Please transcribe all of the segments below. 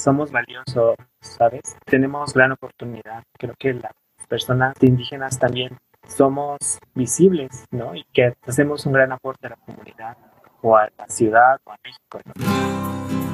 somos valiosos, ¿sabes? Tenemos gran oportunidad. Creo que las personas indígenas también somos visibles, ¿no? Y que hacemos un gran aporte a la comunidad o a la ciudad o a México, ¿no?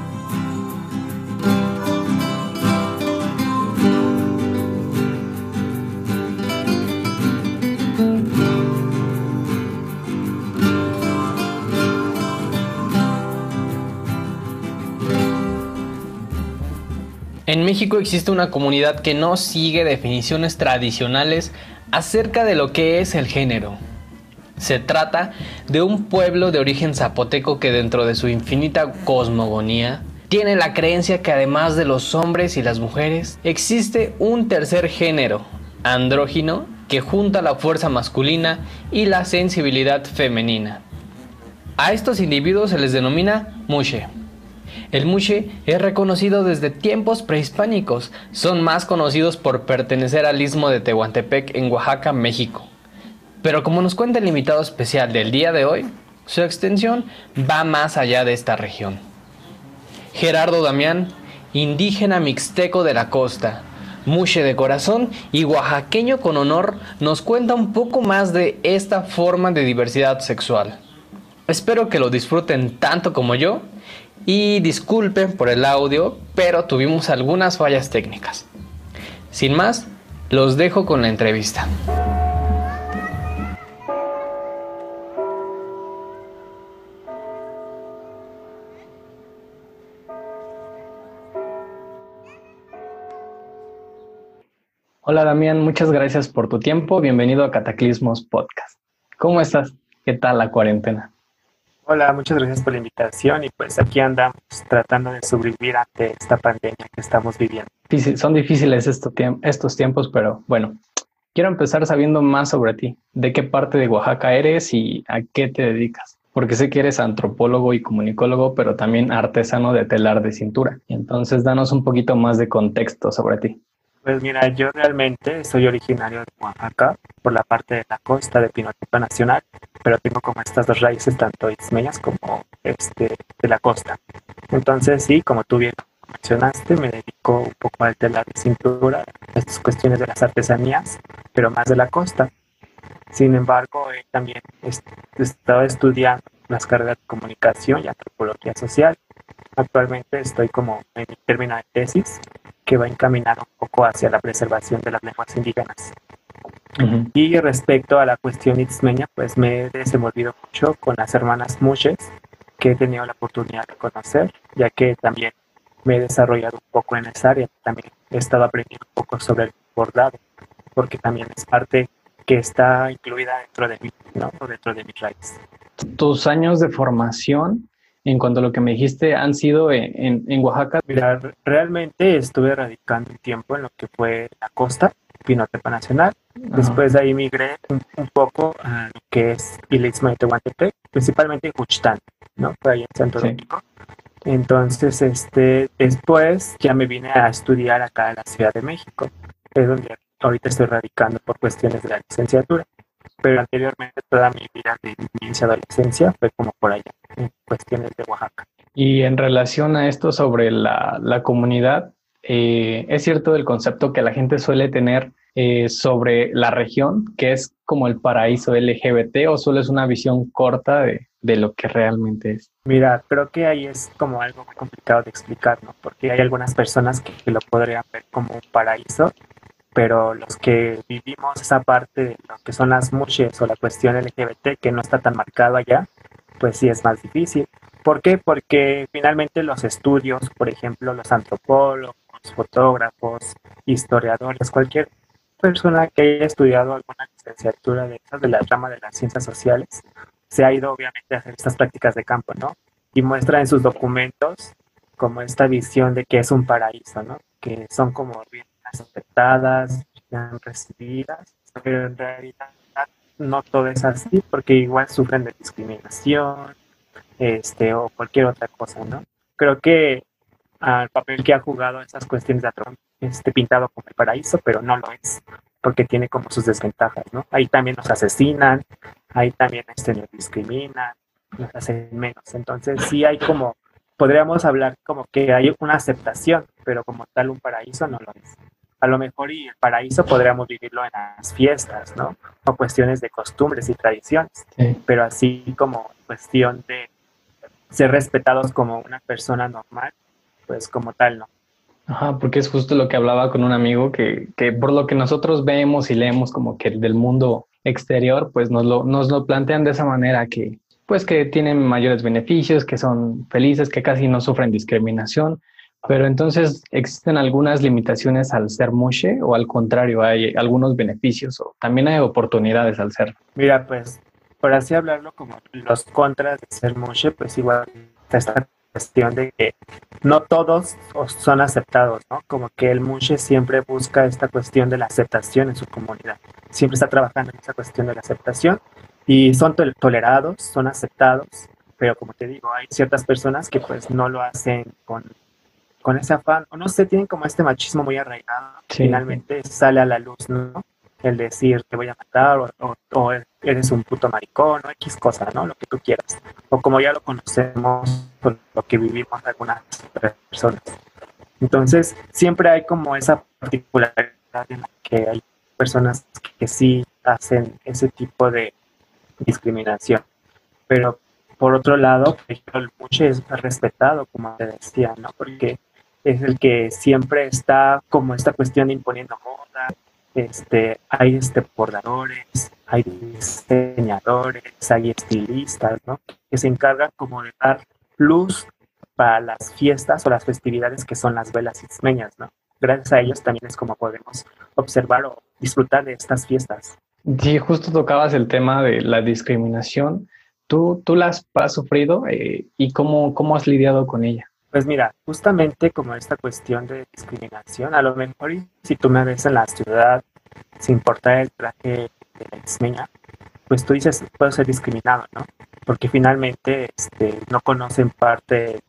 En México existe una comunidad que no sigue definiciones tradicionales acerca de lo que es el género. Se trata de un pueblo de origen zapoteco que dentro de su infinita cosmogonía tiene la creencia que además de los hombres y las mujeres, existe un tercer género, andrógino, que junta la fuerza masculina y la sensibilidad femenina. A estos individuos se les denomina mushe. El Muxe es reconocido desde tiempos prehispánicos. Son más conocidos por pertenecer al istmo de Tehuantepec en Oaxaca, México. Pero como nos cuenta el invitado especial del día de hoy, su extensión va más allá de esta región. Gerardo Damián, indígena mixteco de la costa, Muxe de corazón y oaxaqueño con honor, nos cuenta un poco más de esta forma de diversidad sexual. Espero que lo disfruten tanto como yo y disculpen por el audio, pero tuvimos algunas fallas técnicas. Sin más, los dejo con la entrevista. Hola Damián, muchas gracias por tu tiempo. Bienvenido a Cataclismos Podcast. ¿Cómo estás? ¿Qué tal la cuarentena? Hola, muchas gracias por la invitación y pues aquí andamos tratando de sobrevivir ante esta pandemia que estamos viviendo. son difíciles estos tiempos, pero bueno, quiero empezar sabiendo más sobre ti. ¿De qué parte de Oaxaca eres y a qué te dedicas? Porque sé que eres antropólogo y comunicólogo, pero también artesano de telar de cintura. Entonces, danos un poquito más de contexto sobre ti. Pues mira, yo realmente soy originario de Oaxaca, por la parte de la costa de Pinotepa Nacional, pero tengo como estas dos raíces, tanto ismeñas como este, de la costa. Entonces, sí, como tú bien mencionaste, me dedico un poco al telar de cintura, a estas cuestiones de las artesanías, pero más de la costa. Sin embargo, también he estado estudiando las carreras de comunicación y antropología social. Actualmente estoy como en mi término de tesis que va encaminado un poco hacia la preservación de las lenguas indígenas. Y respecto a la cuestión ismeña, pues me he desenvolvido mucho con las hermanas Muches, que he tenido la oportunidad de conocer, ya que también me he desarrollado un poco en esa área. También he estado aprendiendo un poco sobre el bordado, porque también es parte que está incluida dentro de mí, ¿no? dentro de mis raíces. Tus años de formación en cuanto a lo que me dijiste, han sido en, en, Oaxaca? Mira, realmente estuve radicando un tiempo en lo que fue la costa, Pinotepa Nacional. Después de ahí migré un, poco a lo que es el Istmo de Tehuantepec, principalmente en Juchitán, ¿no? Fue ahí en Santo Domingo. Entonces, este, después ya me vine a estudiar acá en la Ciudad de México, es donde ahorita estoy radicando por cuestiones de la licenciatura pero anteriormente toda mi vida de inicio adolescencia fue como por allá, en cuestiones de Oaxaca. Y en relación a esto sobre la, la comunidad, eh, es cierto el concepto que la gente suele tener eh, sobre la región, que es como el paraíso LGBT, o solo es una visión corta de, de lo que realmente es? Mira, creo que ahí es como algo muy complicado de explicar, ¿no? Porque hay algunas personas que, que lo podrían ver como un paraíso pero los que vivimos esa parte de lo que son las muches o la cuestión LGBT que no está tan marcado allá, pues sí es más difícil. ¿Por qué? Porque finalmente los estudios, por ejemplo, los antropólogos, fotógrafos, historiadores, cualquier persona que haya estudiado alguna licenciatura de de la rama de las ciencias sociales, se ha ido obviamente a hacer estas prácticas de campo, ¿no? Y muestra en sus documentos como esta visión de que es un paraíso, ¿no? Que son como bien aceptadas, bien recibidas, pero en realidad no todo es así porque igual sufren de discriminación este, o cualquier otra cosa, ¿no? Creo que al papel que ha jugado esas cuestiones de Trump, este, pintado como el paraíso, pero no lo es, porque tiene como sus desventajas, ¿no? Ahí también nos asesinan, ahí también este, nos discriminan, nos hacen menos. Entonces sí hay como, podríamos hablar como que hay una aceptación, pero como tal un paraíso no lo es. A lo mejor y el paraíso podríamos vivirlo en las fiestas, ¿no? O cuestiones de costumbres y tradiciones, pero así como cuestión de ser respetados como una persona normal, pues como tal no. Ajá, porque es justo lo que hablaba con un amigo, que, que por lo que nosotros vemos y leemos como que del mundo exterior, pues nos lo, nos lo plantean de esa manera, que pues que tienen mayores beneficios, que son felices, que casi no sufren discriminación, pero entonces existen algunas limitaciones al ser mushe o al contrario, hay algunos beneficios o también hay oportunidades al ser. Mira, pues por así hablarlo como los contras de ser mushe, pues igual esta cuestión de que no todos son aceptados, ¿no? Como que el mushe siempre busca esta cuestión de la aceptación en su comunidad. Siempre está trabajando en esa cuestión de la aceptación y son tolerados, son aceptados, pero como te digo, hay ciertas personas que pues no lo hacen con, con ese afán, o no sé, tienen como este machismo muy arraigado, finalmente sale a la luz, ¿no? El decir te voy a matar, o, o, eres un puto maricón, o X cosa, ¿no? Lo que tú quieras. O como ya lo conocemos, lo que vivimos algunas personas. Entonces, siempre hay como esa particularidad en la que hay personas que sí hacen ese tipo de discriminación. Pero por otro lado, el mucho es respetado, como te decía, ¿no? Porque es el que siempre está como esta cuestión imponiendo moda, este, hay este bordadores, hay diseñadores, hay estilistas, ¿no? Que se encargan como de dar luz para las fiestas o las festividades que son las velas ismeñas, ¿no? Gracias a ellos también es como podemos observar o disfrutar de estas fiestas. Sí, justo tocabas el tema de la discriminación. ¿Tú, tú la has, sufrido eh, y cómo, cómo has lidiado con ella? Pues mira, justamente como esta cuestión de discriminación, a lo mejor si tú me ves en la ciudad, sin importar el traje de la exmeña, pues tú dices, puedo ser discriminado, ¿no? Porque finalmente este, no conocen parte de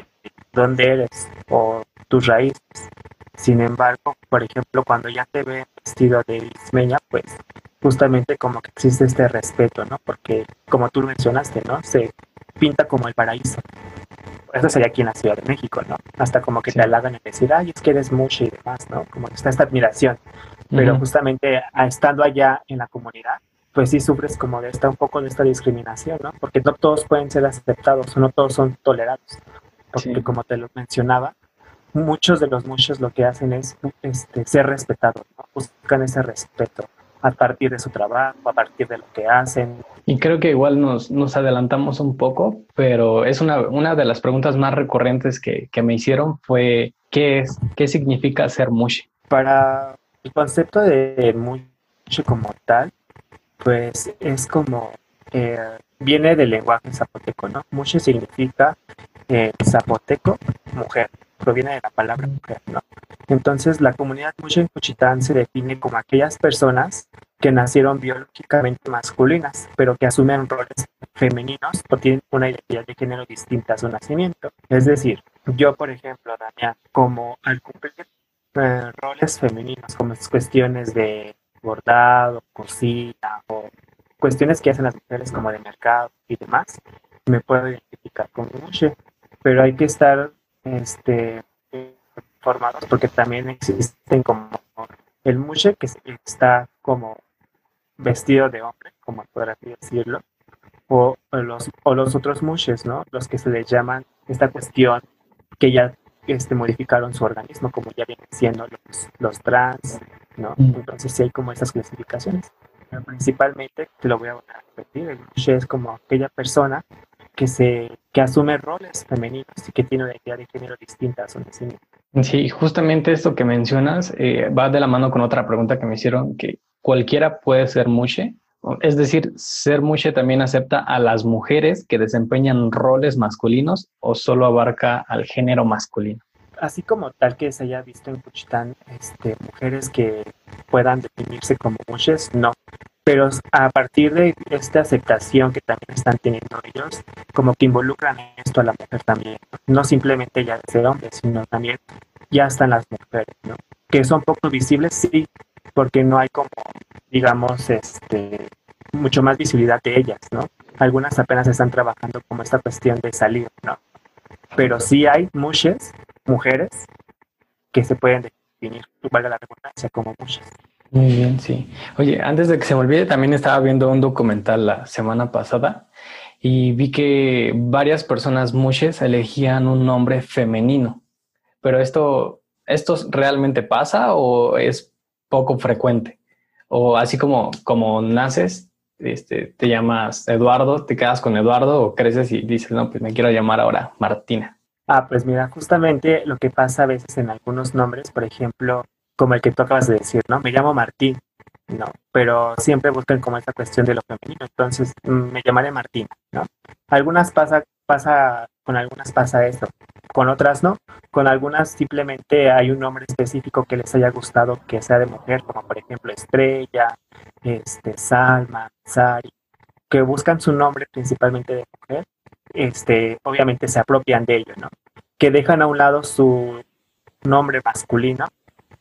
dónde eres o tus raíces. Sin embargo, por ejemplo, cuando ya te ven vestido de ismeña, pues justamente como que existe este respeto, ¿no? Porque como tú mencionaste, ¿no? Se pinta como el paraíso. Eso sería aquí en la Ciudad de México, ¿no? Hasta como que te halagan y decir, ay, es que eres mucho y demás, ¿no? Como que está esta admiración. Pero justamente estando allá en la comunidad, pues sí sufres como de esta, un poco de esta discriminación, ¿no? Porque no todos pueden ser aceptados no todos son tolerados. Porque como te lo mencionaba, muchos de los muchos lo que hacen es este, ser respetados, ¿no? buscan ese respeto a partir de su trabajo, a partir de lo que hacen. Y creo que igual nos, nos adelantamos un poco, pero es una, una de las preguntas más recurrentes que, que me hicieron fue ¿qué, es, ¿qué significa ser mushi? Para el concepto de mushi como tal, pues es como, eh, viene del lenguaje zapoteco, ¿no? Mushi significa eh, zapoteco, mujer proviene de la palabra mujer, ¿no? Entonces, la comunidad mucho en Cuchitán se define como aquellas personas que nacieron biológicamente masculinas, pero que asumen roles femeninos o tienen una identidad de género distinta a su nacimiento. Es decir, yo, por ejemplo, Damián, como al cumplir eh, roles femeninos, como cuestiones de bordado, cocina o cuestiones que hacen las mujeres como de mercado y demás, me puedo identificar como mucho, pero hay que estar este, formados, porque también existen como el mushe que está como vestido de hombre, como podrá decirlo, o, los, o los otros mushes, ¿no? Los que se les llaman esta cuestión que ya este, modificaron su organismo, como ya vienen siendo los, los trans, ¿no? Mm. Entonces sí hay como esas clasificaciones. Pero principalmente, te lo voy a repetir, el mushe es como aquella persona que, se, que asume roles femeninos y que tiene una identidad de género distinta a su nacimiento. Sí, justamente esto que mencionas eh, va de la mano con otra pregunta que me hicieron, que cualquiera puede ser mushe. Es decir, ser mushe también acepta a las mujeres que desempeñan roles masculinos o solo abarca al género masculino. Así como tal que se haya visto en Cuchitán, este, mujeres que puedan definirse como mushes, no pero a partir de esta aceptación que también están teniendo ellos, como que involucran esto a la mujer también, no simplemente ya de hombre, sino también ya están las mujeres, ¿no? Que son poco visibles, sí, porque no hay como, digamos, este, mucho más visibilidad de ellas, ¿no? Algunas apenas están trabajando como esta cuestión de salir, ¿no? Pero sí hay muchas mujeres que se pueden definir, valga la redundancia, como muchas. Muy bien, sí. Oye, antes de que se me olvide, también estaba viendo un documental la semana pasada y vi que varias personas mushes elegían un nombre femenino. Pero esto, ¿esto realmente pasa o es poco frecuente? O así como, como naces, este, te llamas Eduardo, te quedas con Eduardo o creces y dices, no, pues me quiero llamar ahora Martina. Ah, pues mira, justamente lo que pasa a veces en algunos nombres, por ejemplo, como el que tú acabas de decir, ¿no? Me llamo Martín, ¿no? Pero siempre buscan como esa cuestión de lo femenino, entonces mm, me llamaré Martín, ¿no? Algunas pasa, pasa, con algunas pasa eso, con otras no, con algunas simplemente hay un nombre específico que les haya gustado que sea de mujer, como por ejemplo Estrella, este, Salma, Sari, que buscan su nombre principalmente de mujer, este, obviamente se apropian de ello, ¿no? Que dejan a un lado su nombre masculino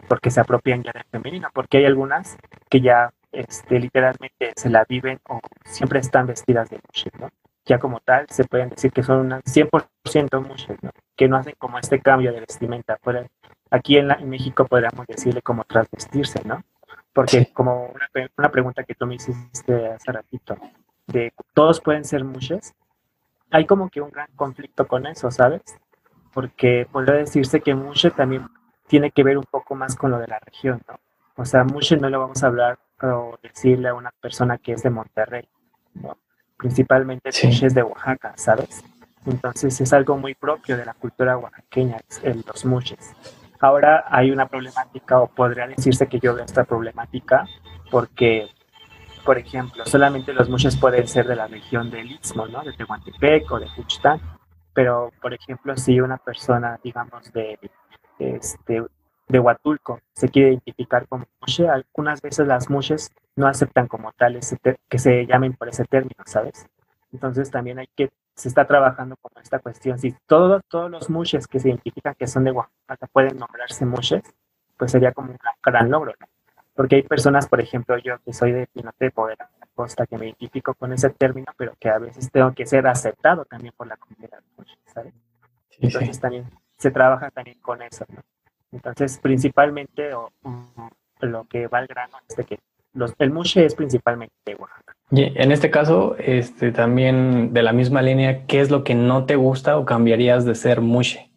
porque se apropian ya del femenino, porque hay algunas que ya este, literalmente se la viven o siempre están vestidas de mujer, ¿no? Ya como tal, se pueden decir que son unas 100% mujeres, ¿no? Que no hacen como este cambio de vestimenta. aquí en, México podríamos decirle como transvestirse, ¿no? Porque como una, una, pregunta que tú me hiciste hace ratito, de todos pueden ser mujeres, hay como que un gran conflicto con eso, ¿sabes? Porque podría decirse que mujer también tiene que ver un poco más con lo de la región, ¿no? O sea, mucho no le vamos a hablar o decirle a una persona que es de Monterrey, ¿no? Principalmente sí. es de Oaxaca, ¿sabes? Entonces es algo muy propio de la cultura oaxaqueña, los mushes. Ahora hay una problemática, o podría decirse que yo veo esta problemática, porque, por ejemplo, solamente los mushes pueden ser de la región del Istmo, ¿no? De Tehuantepec o de Juchitán, pero, por ejemplo, si una persona, digamos, de este, de Huatulco se quiere identificar como mushe, algunas veces las mushes no aceptan como tal que se llamen por ese término, ¿sabes? Entonces también hay que, se está trabajando con esta cuestión. Si todos todos los mushes que se identifican que son de Oaxaca pueden nombrarse mushes, pues sería como un gran, logro, ¿no? Porque hay personas, por ejemplo, yo que soy de Pinotepo, de la costa, que me identifico con ese término, pero que a veces tengo que ser aceptado también por la comunidad, ¿sabes? Entonces también se trabaja también con eso. ¿no? Entonces, principalmente lo que va al grano es de que los, el mushe es principalmente de Oaxaca. Y en este caso, este, también de la misma línea, ¿qué es lo que no te gusta o cambiarías de ser mushe?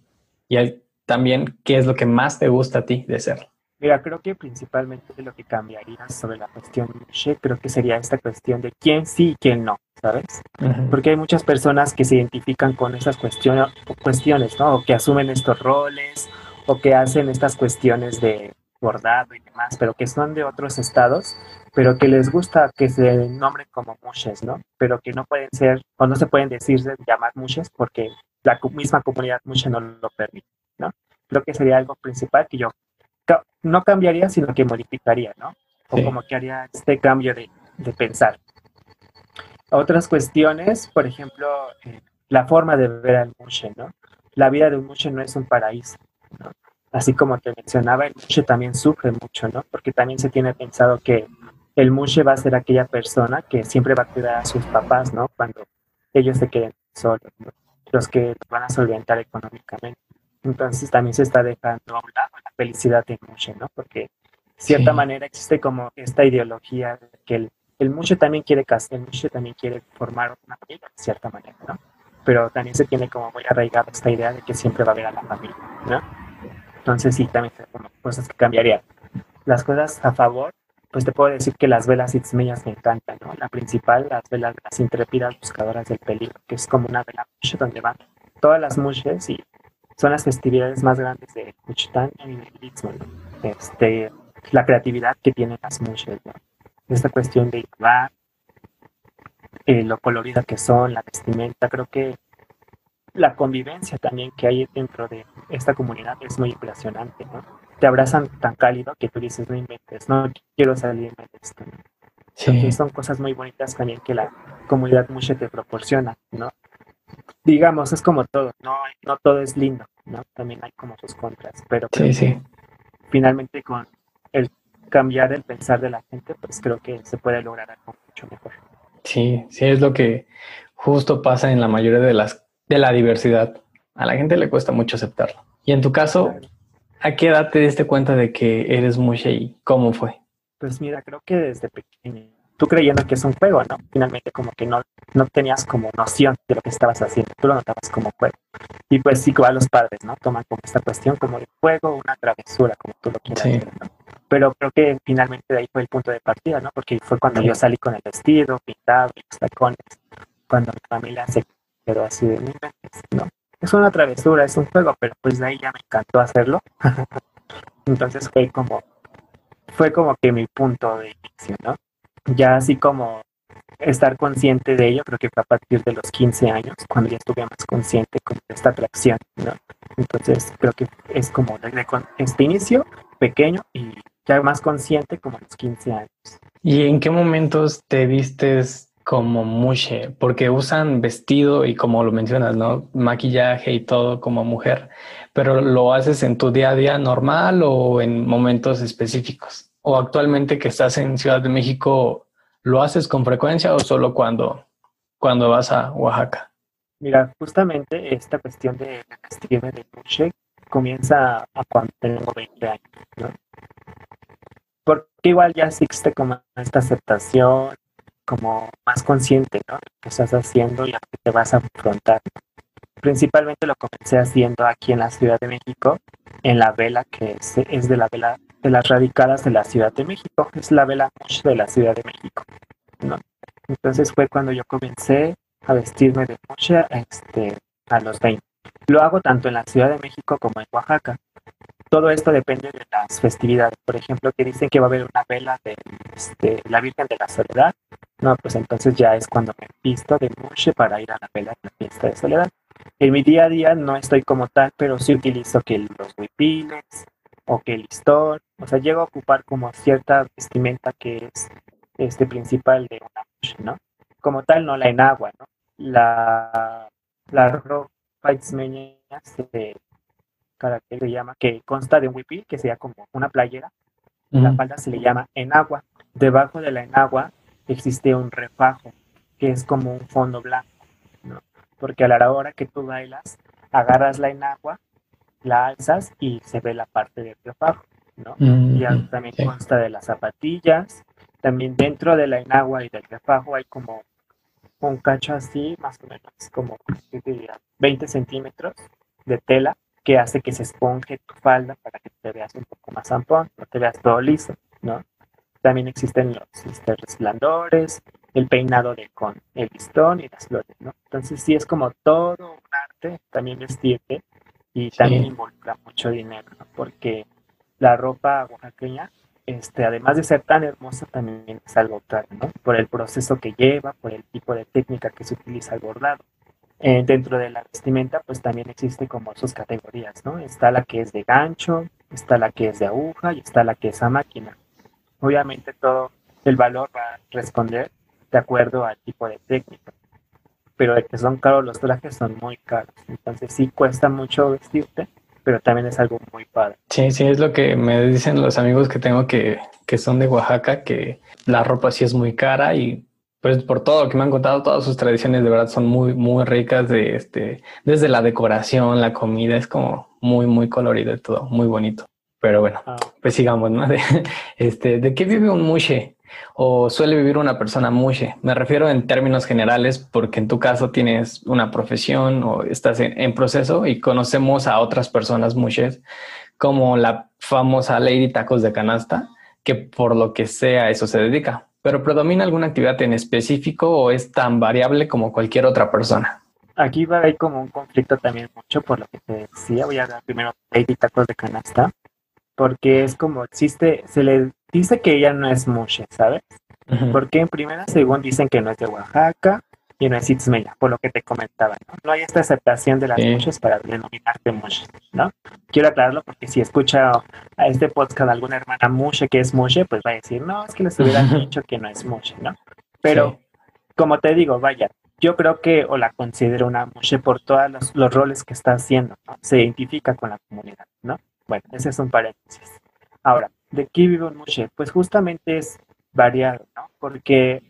Y también, ¿qué es lo que más te gusta a ti de ser? Mira, creo que principalmente lo que cambiaría sobre la cuestión mushe, creo que sería esta cuestión de quién sí y quién no. ¿sabes? Porque hay muchas personas que se identifican con esas cuestiones, cuestiones, ¿no? O que asumen estos roles, o que hacen estas cuestiones de bordado y demás, pero que son de otros estados, pero que les gusta que se nombren como mushes, ¿no? Pero que no pueden ser, o no se pueden decir llamar mushes porque la misma comunidad mushe no lo permite, ¿no? Creo que sería algo principal que yo no cambiaría, sino que modificaría, ¿no? O como que haría este cambio de, de pensar. Otras cuestiones, por ejemplo, eh, la forma de ver al mushe, ¿no? La vida de un mushe no es un paraíso, ¿no? Así como te mencionaba, el mushe también sufre mucho, ¿no? Porque también se tiene pensado que el mushe va a ser aquella persona que siempre va a cuidar a sus papás, ¿no? Cuando ellos se queden solos, los que van a solventar económicamente. Entonces también se está dejando a un lado la felicidad del mushe, ¿no? Porque de cierta manera existe como esta ideología de que el el también quiere casar, el mucho también quiere formar una familia de cierta manera, ¿no? Pero también se tiene como muy arraigada esta idea de que siempre va a haber a la familia, ¿no? Entonces sí, también como cosas que cambiarían. Las cosas a favor, pues te puedo decir que las velas itzmeñas me encantan, ¿no? La principal, las velas las intrépidas buscadoras del peligro, que es como una vela mucho donde van todas las muches y son las festividades más grandes de Cuchitán y de Istmo, Este, la creatividad que tienen las muches, ¿no? esta cuestión de innovar, eh, lo colorida que son, la vestimenta, creo que la convivencia también que hay dentro de esta comunidad es muy impresionante, ¿no? Te abrazan tan cálido que tú dices, no inventes, no quiero salirme de esto. Sí. son cosas muy bonitas también que la comunidad mucho te proporciona, ¿no? Digamos, es como todo, no, no todo es lindo, ¿no? También hay como sus contras, pero sí, sí. finalmente con el cambiar el pensar de la gente, pues creo que se puede lograr algo mucho mejor. Sí, sí, es lo que justo pasa en la mayoría de las de la diversidad. A la gente le cuesta mucho aceptarlo. Y en tu caso, ¿A qué edad te diste cuenta de que eres mushe y cómo fue? Pues mira, creo que desde pequeño. Tú creyendo que es un juego, ¿no? Finalmente como que no, no tenías como noción de lo que estabas haciendo, tú lo notabas como juego. Y pues sí, igual los padres, ¿no? Toman como esta cuestión como el juego, una travesura, como tú lo quieras ver, ¿no? Pero creo que finalmente de ahí fue el punto de partida, ¿no? Porque fue cuando yo salí con el vestido, pintado, los tacones, cuando mi familia se quedó así de mi ¿no? Es una travesura, es un juego, pero pues de ahí ya me encantó hacerlo. Entonces fue como fue como que mi punto de inicio, ¿no? Ya así como estar consciente de ello, creo que fue a partir de los 15 años, cuando ya estuve más consciente con esta atracción, ¿no? Entonces creo que es como este inicio pequeño y ya más consciente como a los 15 años. ¿Y en qué momentos te vistes como mushe? Porque usan vestido y como lo mencionas, ¿no? Maquillaje y todo como mujer, pero ¿lo haces en tu día a día normal o en momentos específicos? O actualmente que estás en Ciudad de México, ¿lo haces con frecuencia o solo cuando, cuando vas a Oaxaca? Mira, justamente esta cuestión de la vestirme de Puche comienza a cuando tengo 20 años, ¿no? Porque igual ya existe como esta aceptación, como más consciente, ¿no? Que estás haciendo y a que te vas a afrontar. Principalmente lo comencé haciendo aquí en la Ciudad de México, en la vela que es, es de la vela de las radicadas de la Ciudad de México, es la vela de la Ciudad de México, ¿no? Entonces fue cuando yo comencé a vestirme de mucha este, a los 20. Lo hago tanto en la Ciudad de México como en Oaxaca. Todo esto depende de las festividades. Por ejemplo, que dicen que va a haber una vela de este, la Virgen de la Soledad. No, pues entonces ya es cuando me visto de mucho para ir a la vela de la fiesta de Soledad. En mi día a día no estoy como tal, pero sí utilizo que los huipiles, o que listón, o sea, llego a ocupar como cierta vestimenta que es este principal de una mujer, ¿no? Como tal, no la enagua, ¿no? La, la ropa ismeña se, se llama, que consta de un huipil, que sería como una playera, la falda se le llama enagua. Debajo de la enagua existe un refajo, que es como un fondo blanco, ¿no? Porque a la hora que tú bailas, agarras la enagua la alzas y se ve la parte del refajo, ¿no? Mm, y también consta de las zapatillas, también dentro de la enagua y del refajo hay como un cacho así, más o menos, como, ¿qué diría? 20 centímetros de tela que hace que se esponje tu falda para que te veas un poco más ampón, no te veas todo liso, ¿no? También existen los este, resplandores, el peinado de con el listón y las flores, ¿no? Entonces sí es como todo un arte también vestirte y también involucra mucho dinero, porque la ropa oaxaqueña, este, además de ser tan hermosa, también es algo caro, ¿no? Por el proceso que lleva, por el tipo de técnica que se utiliza el bordado. Eh, dentro de la vestimenta, pues también existe como sus categorías, ¿no? Está la que es de gancho, está la que es de aguja y está la que es a máquina. Obviamente todo el valor va a responder de acuerdo al tipo de técnica pero de que son caros los trajes son muy caros. Entonces sí cuesta mucho vestirte, pero también es algo muy padre. Sí, sí, es lo que me dicen los amigos que tengo que, que son de Oaxaca, que la ropa sí es muy cara y pues por todo lo que me han contado, todas sus tradiciones de verdad son muy, muy ricas de este, desde la decoración, la comida, es como muy, muy colorido y todo, muy bonito. Pero bueno, ah. pues sigamos, ¿no? De, este, ¿de qué vive un mushe? O suele vivir una persona mushe. Me refiero en términos generales porque en tu caso tienes una profesión o estás en, proceso y conocemos a otras personas mushes como la famosa Lady Tacos de Canasta, que por lo que sea eso se dedica. Pero predomina alguna actividad en específico o es tan variable como cualquier otra persona. Aquí va a haber como un conflicto también mucho por lo que te decía. Voy a hablar primero de Lady Tacos de Canasta, porque es como existe, se le dice que ella no es mushe, ¿sabes? Porque en primera, según dicen que no es de Oaxaca y no es itzmeya, por lo que te comentaba, ¿no? No hay esta aceptación de las mushes para denominarte mushe, ¿no? Quiero aclararlo porque si escucha a este podcast alguna hermana mushe que es mushe, pues va a decir, no, es que les hubieran dicho que no es mushe, ¿no? Pero, como te digo, vaya, yo creo que o la considero una mushe por todos los, los roles que está haciendo, ¿no? Se identifica con la comunidad, ¿no? Bueno, ese es un paréntesis. Ahora, ¿De un mushe? Pues justamente es variado, ¿no? Porque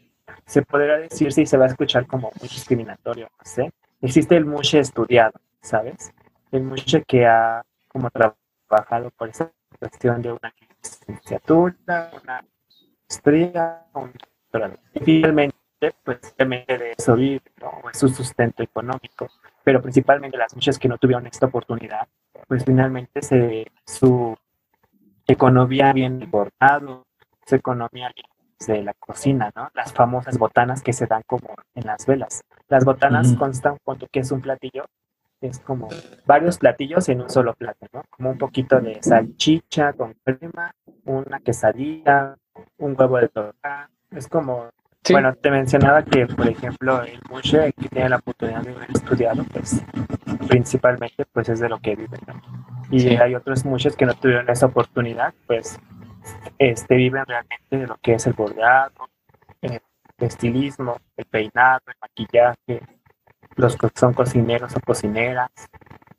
se podría decir si se va a escuchar como muy discriminatorio, no sé. Existe el mushe estudiado, ¿sabes? El mushe que ha como trabajado por esa cuestión de una licenciatura, una maestría, un Y finalmente, pues, de eso vive, ¿no? Es su sustento económico. Pero principalmente las muchas que no tuvieron esta oportunidad, pues finalmente se, su economía bien bordado, su economía de la cocina, ¿no? Las famosas botanas que se dan como en las velas. Las botanas constan, cuanto que es un platillo, es como varios platillos en un solo plato, ¿no? Como un poquito de salchicha con crema, una quesadilla, un huevo de torta. Es como, bueno, te mencionaba que, por ejemplo, el mushe que tiene la oportunidad de haber estudiado, pues principalmente, pues es de lo que viven, ¿no? Y hay otros muchos que no tuvieron esa oportunidad, pues este, viven realmente de lo que es el bordeado, el estilismo, el peinado, el maquillaje, los que son cocineros o cocineras,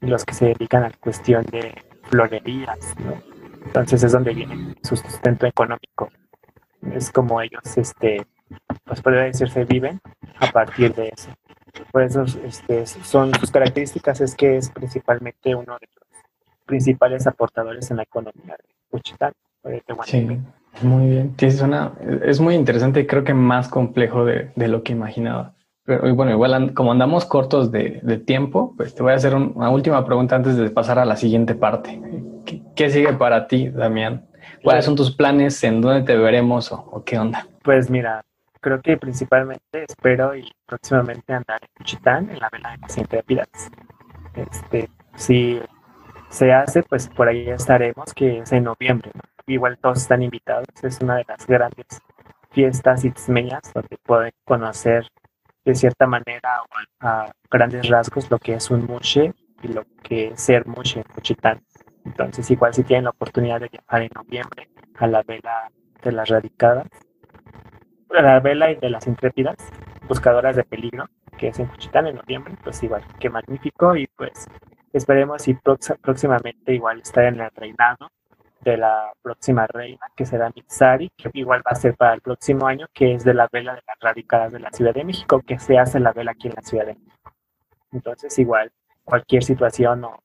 y los que se dedican a la cuestión de florerías, Entonces es donde viene su sustento económico. Es como ellos, este, pues podría decirse, viven a partir de eso. Por eso este, son sus características, es que es principalmente uno de los principales aportadores en la economía de Wichita. Sí, muy bien. es muy interesante y creo que más complejo de, lo que imaginaba. Pero bueno, igual como andamos cortos de, tiempo, pues te voy a hacer una última pregunta antes de pasar a la siguiente parte. ¿Qué, sigue para ti, Damián? ¿Cuáles son tus planes? ¿En dónde te veremos o, qué onda? Pues mira, creo que principalmente espero y próximamente andar en Cuchitán, en la vela de las intrépidas. Este, si se hace, pues por ahí estaremos, que es en noviembre. ¿no? igual todos están invitados. Es una de las grandes fiestas itzmeñas donde pueden conocer de cierta manera a, grandes rasgos lo que es un mushe y lo que es ser mushe en Cuchitán. Entonces, igual si tienen la oportunidad de viajar en noviembre a la vela de las radicadas, a la vela y de las intrépidas, buscadoras de peligro, que es en Cuchitán en noviembre, pues igual, qué magnífico y pues esperemos y próximamente igual estar en el reinado de la próxima reina, que será Mitsari, que igual va a ser para el próximo año, que es de la vela de las radicadas de la Ciudad de México, que se hace la vela aquí en la Ciudad de México. Entonces, igual, cualquier situación o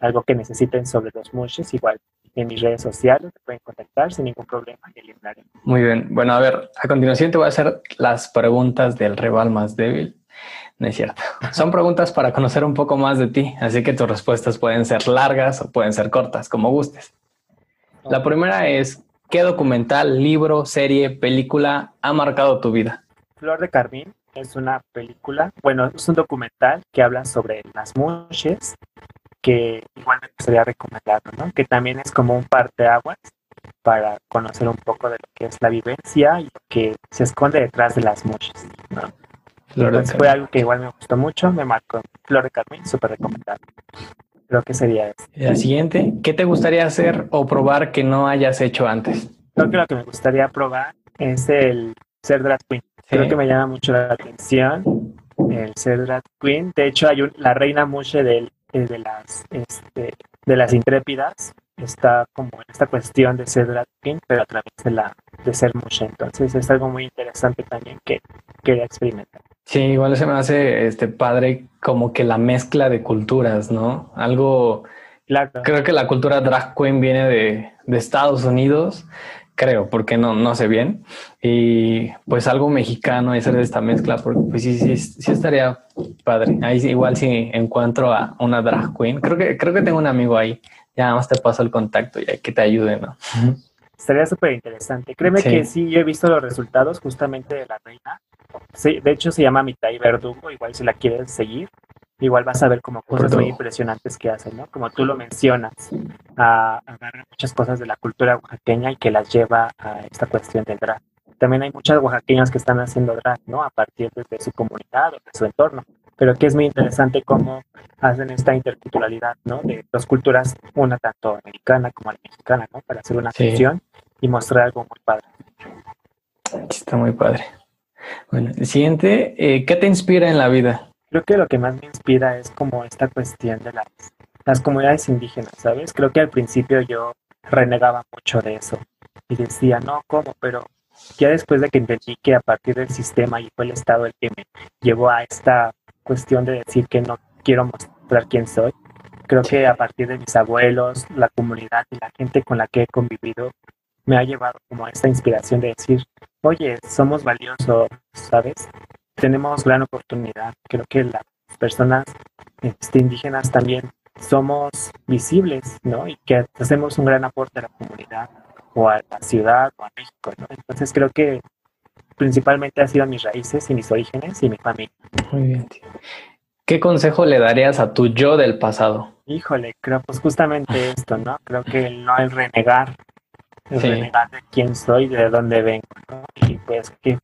algo que necesiten sobre los mushes, igual en mis redes sociales me pueden contactar sin ningún problema y le Muy bien. Bueno, a ver, a continuación te voy a hacer las preguntas del rival más débil. No es cierto. Son preguntas para conocer un poco más de ti, así que tus respuestas pueden ser largas o pueden ser cortas, como gustes. La primera es, ¿qué documental, libro, serie, película ha marcado tu vida? Flor de Carmín es una película, bueno, es un documental que habla sobre las mushes, que igual me gustaría recomendarlo, ¿no? Que también es como un parteaguas para conocer un poco de lo que es la vivencia y lo que se esconde detrás de las mushes, ¿no? Entonces fue algo que igual me gustó mucho, me marcó Flor de Carmín, súper recomendable. Creo que sería eso. La siguiente, ¿qué te gustaría hacer o probar que no hayas hecho antes? Creo que lo que me gustaría probar es el ser drag queen. Creo que me llama mucho la atención el ser drag queen. De hecho, hay la reina Mushe de, de, las, este, de las intrépidas. Está como en esta cuestión de ser drag queen, pero a través de, la, de ser Mushe. Entonces es algo muy interesante también que quería experimentar. Sí, igual se me hace este padre como que la mezcla de culturas, ¿no? Algo. Creo que la cultura drag queen viene de, Estados Unidos, creo, porque no, no sé bien. Y pues algo mexicano hacer de esta mezcla, porque pues sí, sí, sí estaría padre. Ahí igual si encuentro a una drag queen, creo que, creo que tengo un amigo ahí. Ya nada más te paso el contacto y que te ayude, ¿no? Estaría súper interesante. Créeme que sí, yo he visto los resultados justamente de la reina Sí, de hecho se llama Mitai Verdugo, igual si la quieres seguir, igual vas a ver como cosas muy impresionantes que hacen, ¿no? Como tú lo mencionas, agarra muchas cosas de la cultura oaxaqueña y que las lleva a esta cuestión del drag. También hay muchas oaxaqueñas que están haciendo drag, ¿no? A partir de, su comunidad o de su entorno. Pero que es muy interesante cómo hacen esta interculturalidad, ¿no? De dos culturas, una tanto americana como la mexicana, ¿no? Para hacer una fusión y mostrar algo muy padre. Está muy padre. Bueno, el siguiente, eh, ¿qué te inspira en la vida? Creo que lo que más me inspira es como esta cuestión de las, las comunidades indígenas, ¿sabes? Creo que al principio yo renegaba mucho de eso y decía, no, ¿cómo? Pero ya después de que entendí que a partir del sistema y fue el Estado el que me llevó a esta cuestión de decir que no quiero mostrar quién soy, Creo que a partir de mis abuelos, la comunidad y la gente con la que he convivido, me ha llevado como a esta inspiración de decir, oye, somos valiosos, ¿sabes? Tenemos gran oportunidad. Creo que las personas este, indígenas también somos visibles, ¿no? Y que hacemos un gran aporte a la comunidad o a la ciudad o a México, ¿no? Entonces creo que principalmente ha sido mis raíces y mis orígenes y mi familia. Muy bien. ¿Qué consejo le darías a tu yo del pasado? Híjole, creo pues justamente esto, ¿no? Creo que no el renegar, el renegar de quién soy, de dónde vengo, ¿no? Y pues que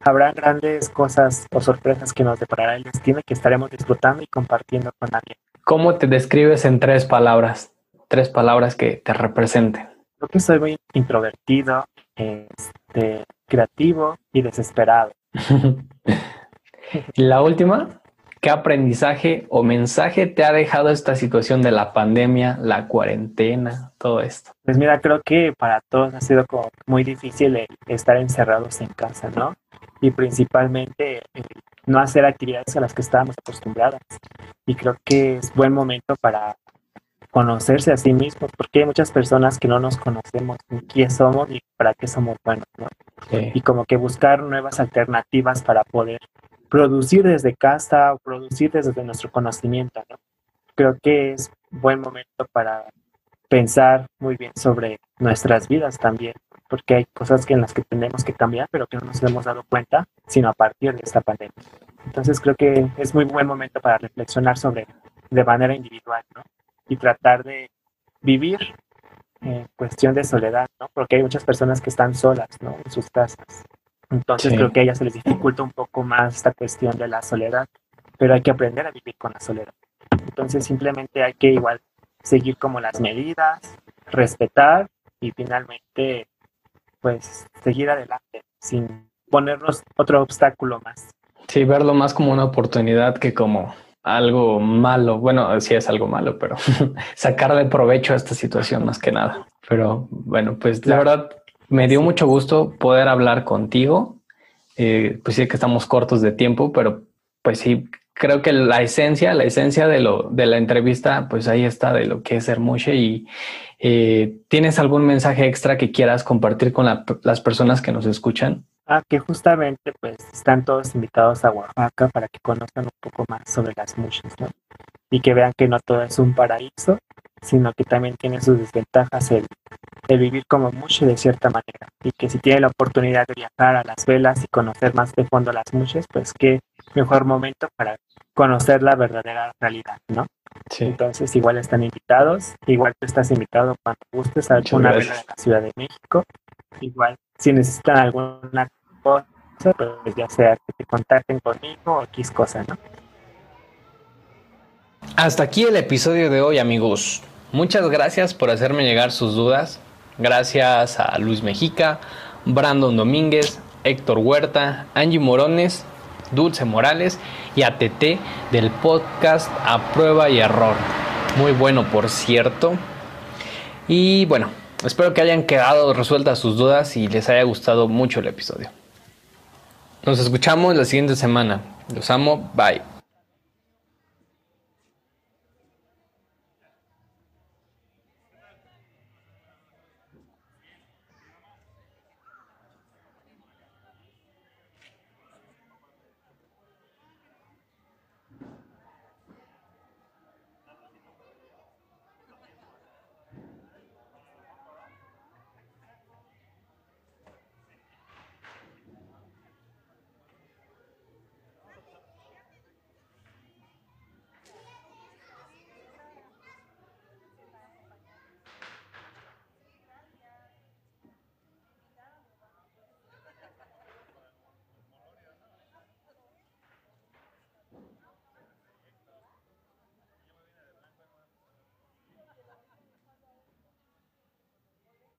habrá grandes cosas o sorpresas que nos deparará el destino que estaremos disfrutando y compartiendo con alguien. ¿Cómo te describes en tres palabras? Tres palabras que te representen. Creo que soy muy introvertido, este, creativo y desesperado. ¿Y la última? ¿Qué aprendizaje o mensaje te ha dejado esta situación de la pandemia, la cuarentena, todo esto? Pues mira, creo que para todos ha sido como muy difícil estar encerrados en casa, ¿no? Y principalmente eh, no hacer actividades a las que estábamos acostumbradas. Y creo que es buen momento para conocerse a sí mismos, porque hay muchas personas que no nos conocemos ni quién somos ni para qué somos buenos, ¿no? Y como que buscar nuevas alternativas para poder producir desde casa o producir desde nuestro conocimiento. ¿no? Creo que es buen momento para pensar muy bien sobre nuestras vidas también, porque hay cosas que en las que tenemos que cambiar, pero que no nos hemos dado cuenta, sino a partir de esta pandemia. Entonces creo que es muy buen momento para reflexionar sobre de manera individual, ¿no? Y tratar de vivir en cuestión de soledad, ¿no? Porque hay muchas personas que están solas, ¿no? En sus casas. Entonces creo que a ellas se les dificulta un poco más esta cuestión de la soledad, pero hay que aprender a vivir con la soledad. Entonces simplemente hay que igual seguir como las medidas, respetar y finalmente pues seguir adelante sin ponernos otro obstáculo más. Sí, verlo más como una oportunidad que como algo malo. Bueno, sí es algo malo, pero sacarle provecho a esta situación más que nada. Pero bueno, pues la verdad me dio mucho gusto poder hablar contigo. Eh, pues sí que estamos cortos de tiempo, pero pues sí, creo que la esencia, la esencia de, lo, de la entrevista, pues ahí está de lo que es Hermoshe y eh, ¿tienes algún mensaje extra que quieras compartir con las personas que nos escuchan? Ah, que justamente pues están todos invitados a Oaxaca para que conozcan un poco más sobre las muchas, ¿no? Y que vean que no todo es un paraíso, sino que también tiene sus desventajas el, vivir como mucho de cierta manera. Y que si tiene la oportunidad de viajar a las velas y conocer más de fondo las muchas, pues qué mejor momento para conocer la verdadera realidad, ¿no? Sí. Entonces igual están invitados, igual tú estás invitado cuando gustes a alguna vela de la Ciudad de México. Igual si necesitan alguna cosa, pues ya sea que te contacten conmigo o X cosa, ¿no? Hasta aquí el episodio de hoy, amigos. Muchas gracias por hacerme llegar sus dudas. Gracias a Luis Mejica, Brandon Domínguez, Héctor Huerta, Angie Morones, Dulce Morales y a TT del podcast A Prueba y Error. Muy bueno, por cierto. Y bueno, espero que hayan quedado resueltas sus dudas y les haya gustado mucho el episodio. Nos escuchamos la siguiente semana. Los amo. Bye.